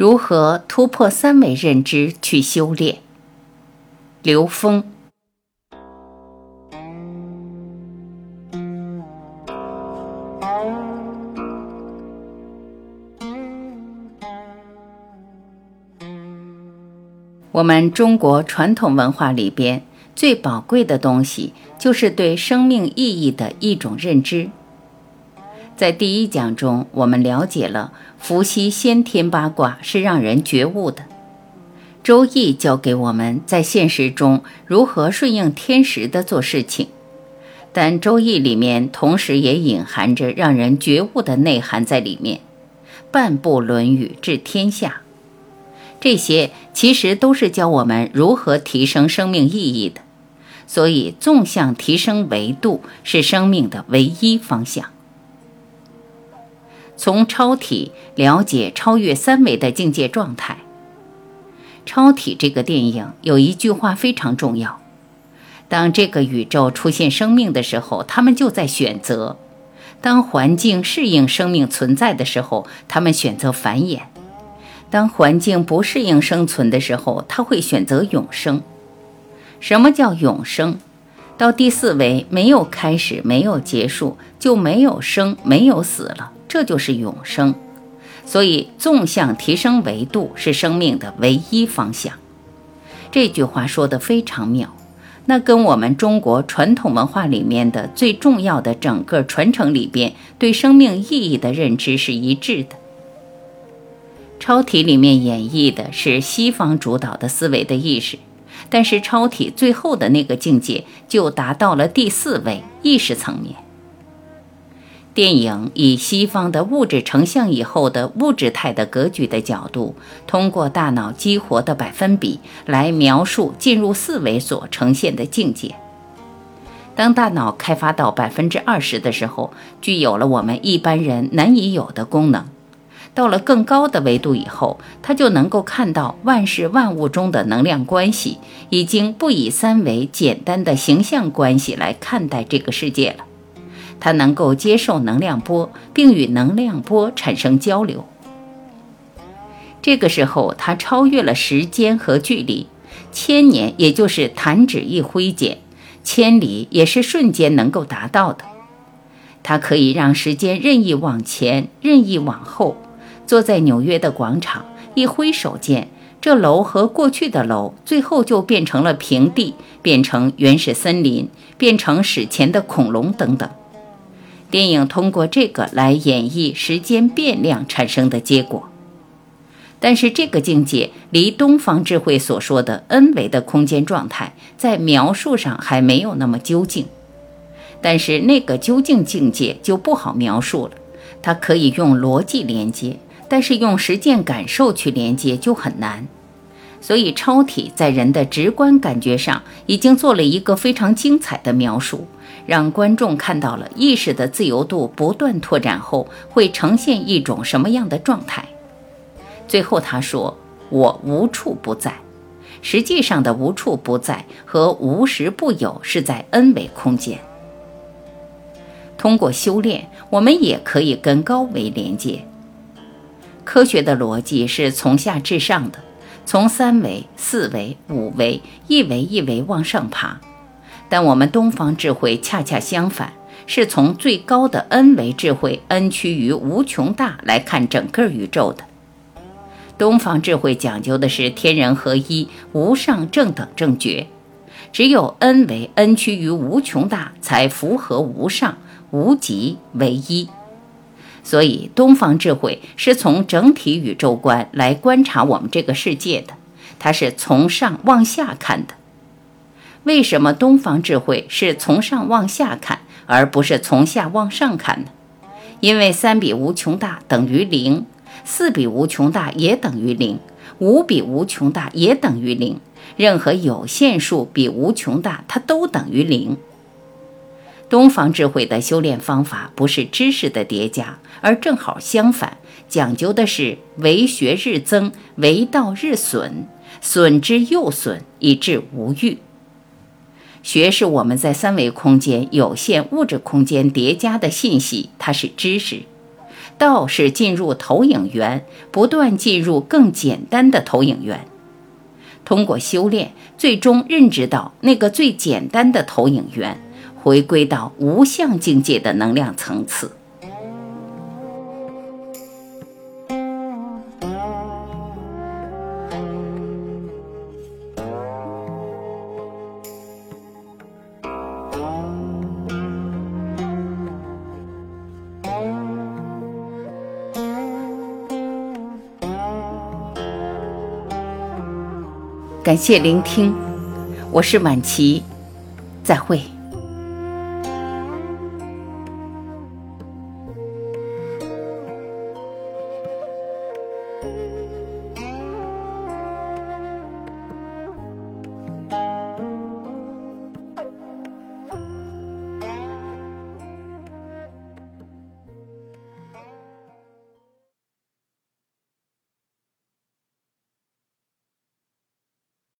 如何突破三维认知去修炼？刘峰。我们中国传统文化里边最宝贵的东西，就是对生命意义的一种认知。在第一讲中，我们了解了伏羲先天八卦是让人觉悟的，《周易》教给我们在现实中如何顺应天时的做事情，但《周易》里面同时也隐含着让人觉悟的内涵在里面。半部《论语》治天下，这些其实都是教我们如何提升生命意义的。所以，纵向提升维度是生命的唯一方向。从超体了解超越三维的境界状态。超体这个电影有一句话非常重要：当这个宇宙出现生命的时候，他们就在选择；当环境适应生命存在的时候，他们选择繁衍；当环境不适应生存的时候，他会选择永生。什么叫永生？到第四维，没有开始，没有结束，就没有生，没有死了。这就是永生，所以纵向提升维度是生命的唯一方向。这句话说的非常妙，那跟我们中国传统文化里面的最重要的整个传承里边对生命意义的认知是一致的。超体里面演绎的是西方主导的思维的意识，但是超体最后的那个境界就达到了第四位意识层面。电影以西方的物质成像以后的物质态的格局的角度，通过大脑激活的百分比来描述进入四维所呈现的境界。当大脑开发到百分之二十的时候，具有了我们一般人难以有的功能。到了更高的维度以后，它就能够看到万事万物中的能量关系，已经不以三维简单的形象关系来看待这个世界了。它能够接受能量波，并与能量波产生交流。这个时候，它超越了时间和距离，千年也就是弹指一挥间，千里也是瞬间能够达到的。它可以让时间任意往前，任意往后。坐在纽约的广场，一挥手间，这楼和过去的楼，最后就变成了平地，变成原始森林，变成史前的恐龙等等。电影通过这个来演绎时间变量产生的结果，但是这个境界离东方智慧所说的 n 维的空间状态在描述上还没有那么究竟。但是那个究竟境界就不好描述了，它可以用逻辑连接，但是用实践感受去连接就很难。所以超体在人的直观感觉上已经做了一个非常精彩的描述。让观众看到了意识的自由度不断拓展后会呈现一种什么样的状态。最后他说：“我无处不在。”实际上的无处不在和无时不有是在 n 维空间。通过修炼，我们也可以跟高维连接。科学的逻辑是从下至上的，从三维、四维、五维一维一维往上爬。但我们东方智慧恰恰相反，是从最高的 n 维智慧 n 趋于无穷大来看整个宇宙的。东方智慧讲究的是天人合一、无上正等正觉，只有 n 为 n 趋于无穷大，才符合无上、无极、唯一。所以，东方智慧是从整体宇宙观来观察我们这个世界的，它是从上往下看的。为什么东方智慧是从上往下看，而不是从下往上看呢？因为三比无穷大等于零，四比无穷大也等于零，五比无穷大也等于零。任何有限数比无穷大，它都等于零。东方智慧的修炼方法不是知识的叠加，而正好相反，讲究的是为学日增，为道日损，损之又损，以致无欲。学是我们在三维空间有限物质空间叠加的信息，它是知识；道是进入投影源，不断进入更简单的投影源。通过修炼，最终认知到那个最简单的投影源，回归到无相境界的能量层次。感谢聆听，我是晚琪，再会。